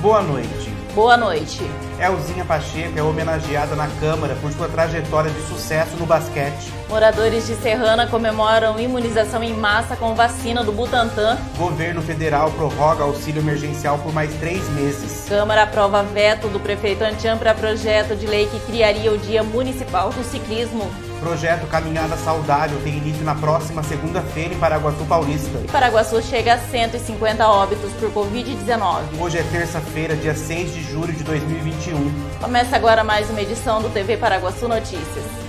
Boa noite. Boa noite. Elzinha Pacheco é homenageada na Câmara por sua trajetória de sucesso no basquete. Moradores de Serrana comemoram imunização em massa com vacina do Butantan. Governo federal prorroga auxílio emergencial por mais três meses. Câmara aprova veto do prefeito Antian para projeto de lei que criaria o Dia Municipal do Ciclismo. Projeto Caminhada Saudável tem início na próxima segunda-feira em Paraguaçu Paulista. E Paraguaçu chega a 150 óbitos por Covid-19. Hoje é terça-feira, dia 6 de julho de 2021. Começa agora mais uma edição do TV Paraguaçu Notícias.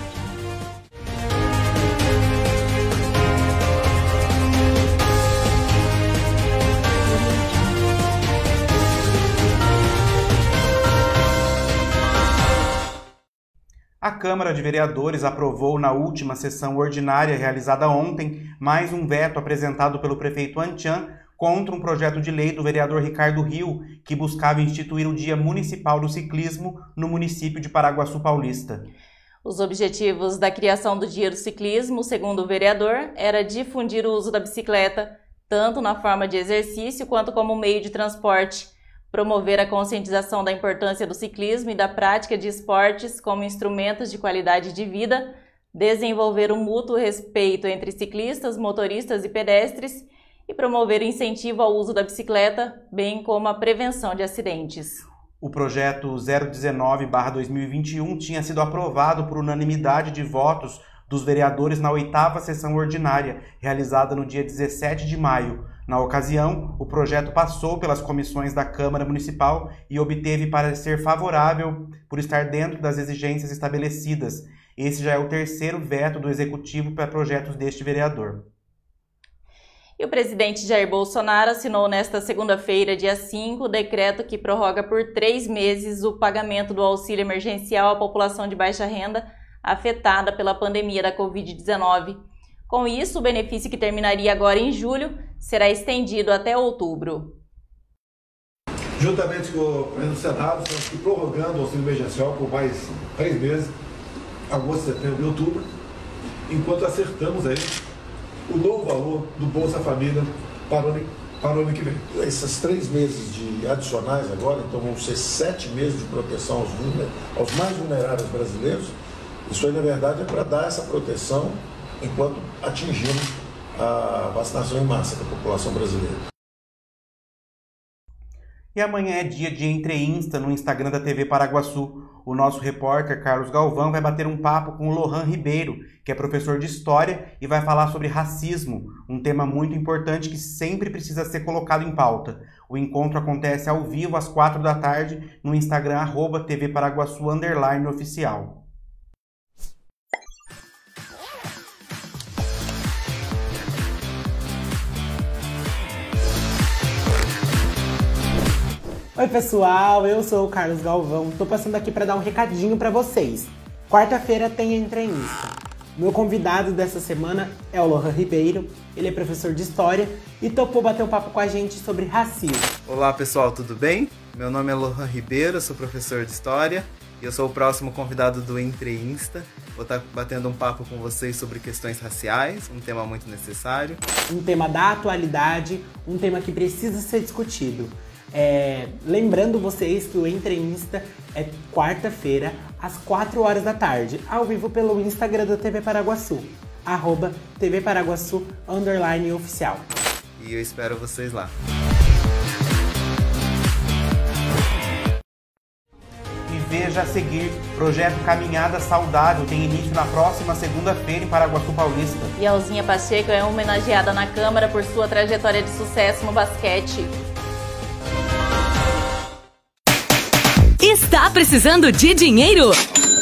A Câmara de Vereadores aprovou na última sessão ordinária realizada ontem mais um veto apresentado pelo prefeito Antian contra um projeto de lei do vereador Ricardo Rio, que buscava instituir o Dia Municipal do Ciclismo no município de Paraguaçu Paulista. Os objetivos da criação do Dia do Ciclismo, segundo o vereador, era difundir o uso da bicicleta, tanto na forma de exercício quanto como meio de transporte promover a conscientização da importância do ciclismo e da prática de esportes como instrumentos de qualidade de vida, desenvolver um mútuo respeito entre ciclistas, motoristas e pedestres e promover o incentivo ao uso da bicicleta, bem como a prevenção de acidentes. O projeto 019-2021 tinha sido aprovado por unanimidade de votos dos vereadores na oitava sessão ordinária, realizada no dia 17 de maio, na ocasião, o projeto passou pelas comissões da Câmara Municipal e obteve parecer favorável por estar dentro das exigências estabelecidas. Esse já é o terceiro veto do Executivo para projetos deste vereador. E o presidente Jair Bolsonaro assinou nesta segunda-feira, dia 5, o decreto que prorroga por três meses o pagamento do auxílio emergencial à população de baixa renda afetada pela pandemia da Covid-19. Com isso, o benefício que terminaria agora em julho será estendido até outubro. Juntamente com o presidente do Senado, estamos aqui prorrogando o auxílio emergencial por mais três meses, agosto, setembro e outubro, enquanto acertamos aí o novo valor do Bolsa Família para o ano, para o ano que vem. Esses três meses de adicionais agora, então vão ser sete meses de proteção aos, aos mais vulneráveis brasileiros. Isso aí, na verdade, é para dar essa proteção enquanto atingimos a vacinação em massa da população brasileira. E amanhã é dia de Entre Insta no Instagram da TV Paraguaçu. O nosso repórter Carlos Galvão vai bater um papo com o Lohan Ribeiro, que é professor de História e vai falar sobre racismo, um tema muito importante que sempre precisa ser colocado em pauta. O encontro acontece ao vivo às quatro da tarde no Instagram arroba TV Paraguaçu oficial. Oi pessoal, eu sou o Carlos Galvão. Tô passando aqui para dar um recadinho para vocês. Quarta-feira tem entrevista. Meu convidado dessa semana é o Lohan Ribeiro. Ele é professor de história e topou bater um papo com a gente sobre racismo. Olá pessoal, tudo bem? Meu nome é Lohan Ribeiro, sou professor de história e eu sou o próximo convidado do Entre Insta. Vou estar batendo um papo com vocês sobre questões raciais, um tema muito necessário. Um tema da atualidade, um tema que precisa ser discutido. É, lembrando vocês que o Entrevista é quarta-feira, às 4 horas da tarde, ao vivo pelo Instagram da TV Paraguaçu, arroba TV Paraguaçu, underline oficial. E eu espero vocês lá. E veja a seguir, projeto Caminhada Saudável tem início na próxima segunda-feira em Paraguaçu Paulista. E Alzinha Pacheco é homenageada na Câmara por sua trajetória de sucesso no basquete. Está precisando de dinheiro?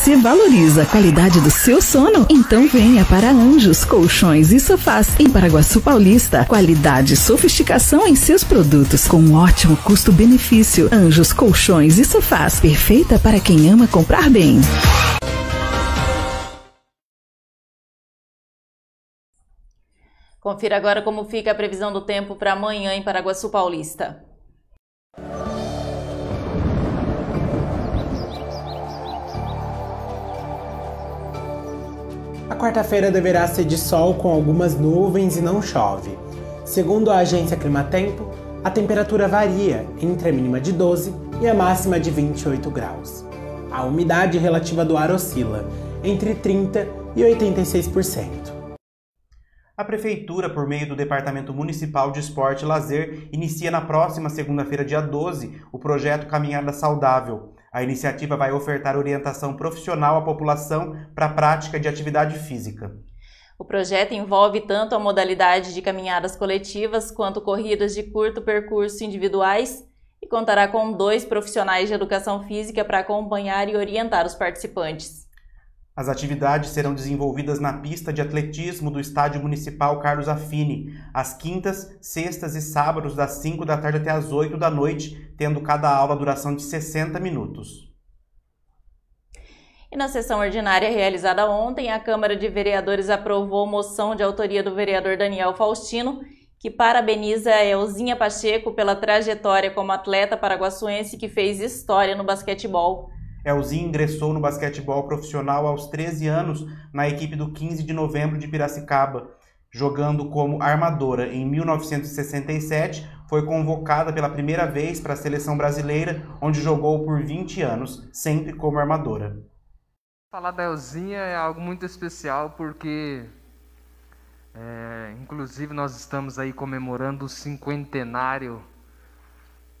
Você valoriza a qualidade do seu sono? Então venha para Anjos Colchões e Sofás em Paraguaçu Paulista. Qualidade e sofisticação em seus produtos com um ótimo custo-benefício. Anjos Colchões e Sofás, perfeita para quem ama comprar bem. Confira agora como fica a previsão do tempo para amanhã em Paraguaçu Paulista. A quarta-feira deverá ser de sol com algumas nuvens e não chove. Segundo a agência Climatempo, a temperatura varia entre a mínima de 12 e a máxima de 28 graus. A umidade relativa do ar oscila entre 30 e 86%. A Prefeitura, por meio do Departamento Municipal de Esporte e Lazer, inicia na próxima segunda-feira, dia 12, o projeto Caminhada Saudável. A iniciativa vai ofertar orientação profissional à população para a prática de atividade física. O projeto envolve tanto a modalidade de caminhadas coletivas quanto corridas de curto percurso individuais e contará com dois profissionais de educação física para acompanhar e orientar os participantes. As atividades serão desenvolvidas na pista de atletismo do Estádio Municipal Carlos Affini, às quintas, sextas e sábados, das 5 da tarde até as 8 da noite, tendo cada aula duração de 60 minutos. E na sessão ordinária realizada ontem, a Câmara de Vereadores aprovou moção de autoria do vereador Daniel Faustino, que parabeniza a Elzinha Pacheco pela trajetória como atleta paraguaçuense que fez história no basquetebol. Elzinho ingressou no basquetebol profissional aos 13 anos na equipe do 15 de novembro de Piracicaba. Jogando como armadora em 1967, foi convocada pela primeira vez para a seleção brasileira, onde jogou por 20 anos, sempre como armadora. Falar da Elzinha é algo muito especial porque, é, inclusive, nós estamos aí comemorando o cinquentenário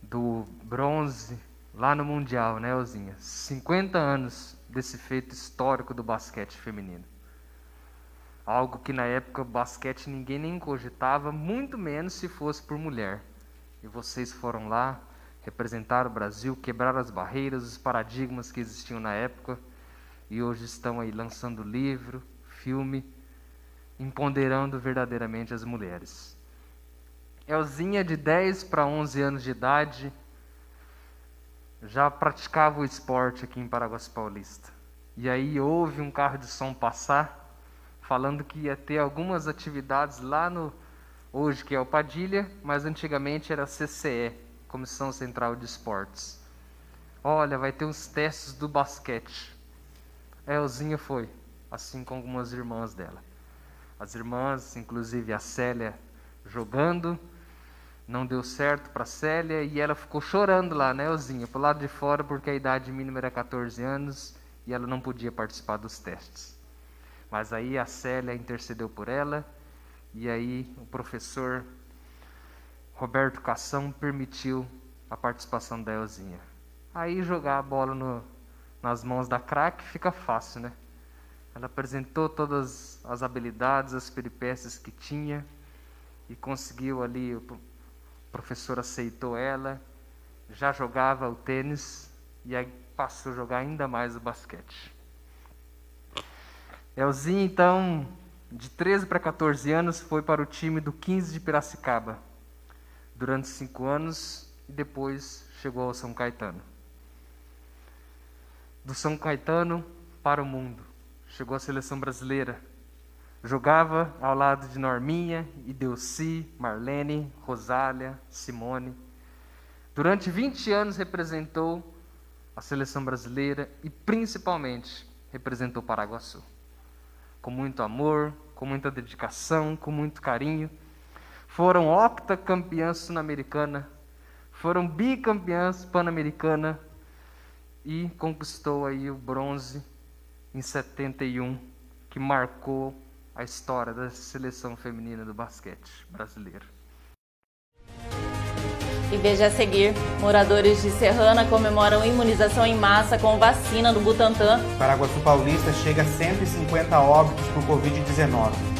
do bronze lá no Mundial, né, Elzinha? 50 anos desse feito histórico do basquete feminino. Algo que na época basquete ninguém nem cogitava, muito menos se fosse por mulher. E vocês foram lá, representaram o Brasil, quebraram as barreiras, os paradigmas que existiam na época, e hoje estão aí lançando livro, filme, empoderando verdadeiramente as mulheres. Elzinha, de 10 para 11 anos de idade, já praticava o esporte aqui em Paraguaçu Paulista. E aí houve um carro de som passar, falando que ia ter algumas atividades lá no hoje que é o Padilha, mas antigamente era CCE, Comissão Central de Esportes. Olha, vai ter uns testes do basquete. Elzinha foi, assim com algumas irmãs dela. As irmãs, inclusive a Célia, jogando, não deu certo para Célia e ela ficou chorando lá, né, Elzinha, pro lado de fora, porque a idade mínima era 14 anos e ela não podia participar dos testes. Mas aí a Célia intercedeu por ela e aí o professor Roberto Cação permitiu a participação da Elzinha. Aí jogar a bola no, nas mãos da craque fica fácil, né? Ela apresentou todas as habilidades, as peripécias que tinha e conseguiu ali o professor aceitou ela, já jogava o tênis e aí passou a jogar ainda mais o basquete. Elzinho, então, de 13 para 14 anos, foi para o time do 15 de Piracicaba durante cinco anos e depois chegou ao São Caetano. Do São Caetano para o mundo, chegou à seleção brasileira Jogava ao lado de Norminha, Ideuci, Marlene, Rosália, Simone. Durante 20 anos representou a seleção brasileira e principalmente representou Paraguaçu. com muito amor, com muita dedicação, com muito carinho. Foram octacampeãs sul-americana, foram bicampeãs pan-americana e conquistou aí o bronze em 71, que marcou a história da seleção feminina do basquete brasileiro. E veja a seguir, moradores de Serrana comemoram imunização em massa com vacina do Butantan. Paraguaçu Paulista chega a 150 óbitos por Covid-19.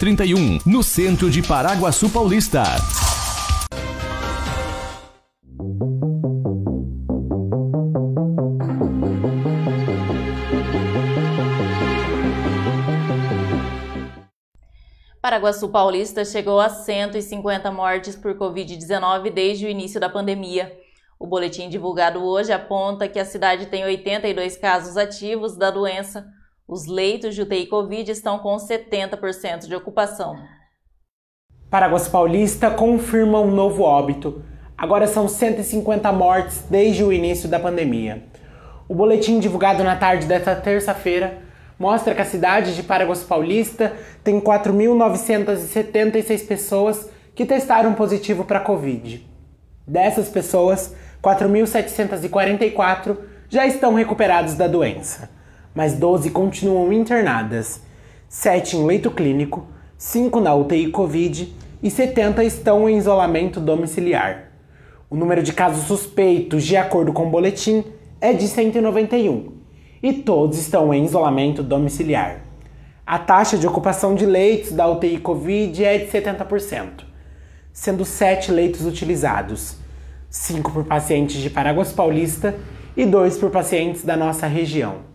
31, no centro de Paraguaçu Paulista. Paraguaçu Paulista chegou a 150 mortes por Covid-19 desde o início da pandemia. O boletim divulgado hoje aponta que a cidade tem 82 casos ativos da doença, os leitos de UTI Covid estão com 70% de ocupação. Paraguas Paulista confirma um novo óbito. Agora são 150 mortes desde o início da pandemia. O boletim divulgado na tarde desta terça-feira mostra que a cidade de Paraguas Paulista tem 4.976 pessoas que testaram positivo para Covid. Dessas pessoas, 4.744 já estão recuperados da doença mas 12 continuam internadas, 7 em leito clínico, 5 na UTI Covid e 70 estão em isolamento domiciliar. O número de casos suspeitos, de acordo com o boletim, é de 191 e todos estão em isolamento domiciliar. A taxa de ocupação de leitos da UTI Covid é de 70%, sendo 7 leitos utilizados, 5 por pacientes de Paraguas Paulista e 2 por pacientes da nossa região.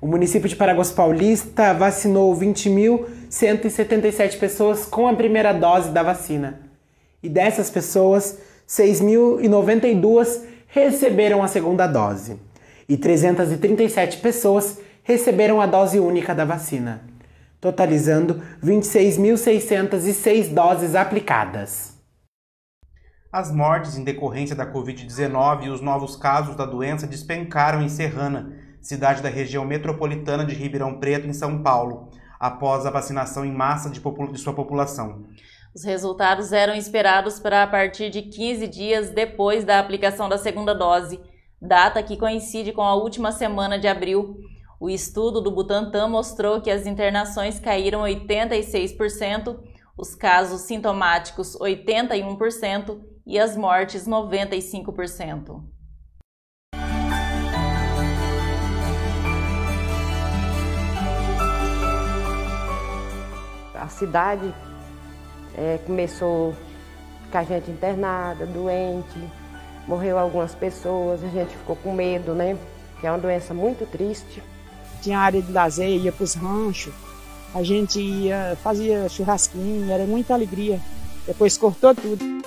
O município de Paraguas Paulista vacinou 20.177 pessoas com a primeira dose da vacina. E dessas pessoas, 6.092 receberam a segunda dose. E 337 pessoas receberam a dose única da vacina, totalizando 26.606 doses aplicadas. As mortes em decorrência da Covid-19 e os novos casos da doença despencaram em Serrana cidade da região metropolitana de Ribeirão Preto, em São Paulo, após a vacinação em massa de, de sua população. Os resultados eram esperados para a partir de 15 dias depois da aplicação da segunda dose, data que coincide com a última semana de abril. O estudo do Butantan mostrou que as internações caíram 86%, os casos sintomáticos 81% e as mortes 95%. Cidade é, começou com a gente internada, doente, morreu algumas pessoas, a gente ficou com medo, né? Que é uma doença muito triste. Tinha área de lazer, ia para os ranchos, a gente ia, fazia churrasquinho, era muita alegria. Depois cortou tudo.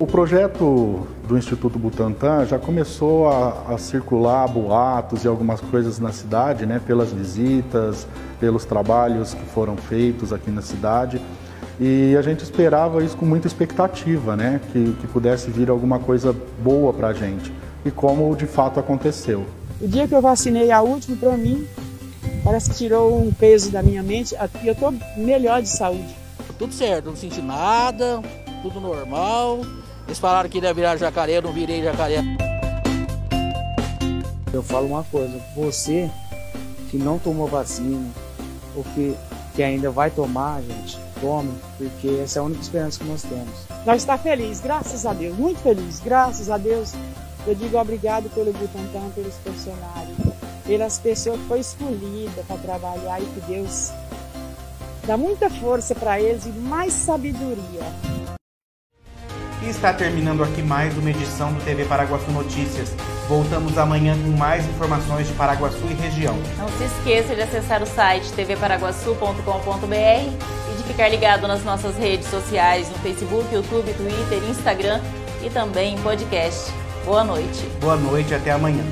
O projeto do Instituto Butantan já começou a, a, circular boatos e algumas coisas na cidade, né, pelas visitas, pelos trabalhos que foram feitos aqui na cidade. E a gente esperava isso com muita expectativa, né, que, que pudesse vir alguma coisa boa para a gente. E como de fato aconteceu. O dia que eu vacinei a última, para mim, parece que tirou um peso da minha mente e eu estou melhor de saúde. tudo certo, não senti nada, tudo normal. Eles falaram que ia virar jacaré, eu não virei jacaré. Eu falo uma coisa, você que não tomou vacina, ou que, que ainda vai tomar, gente, tome, porque essa é a única esperança que nós temos. Nós está feliz, graças a Deus, muito feliz, graças a Deus. Eu digo obrigado pelo Butantan, pelos funcionários, pelas pessoas que foi escolhida para trabalhar e que Deus dá muita força para eles e mais sabedoria. E está terminando aqui mais uma edição do TV Paraguaçu Notícias. Voltamos amanhã com mais informações de Paraguaçu e região. Não se esqueça de acessar o site tvparaguaçu.com.br e de ficar ligado nas nossas redes sociais no Facebook, YouTube, Twitter, Instagram e também em podcast. Boa noite. Boa noite e até amanhã.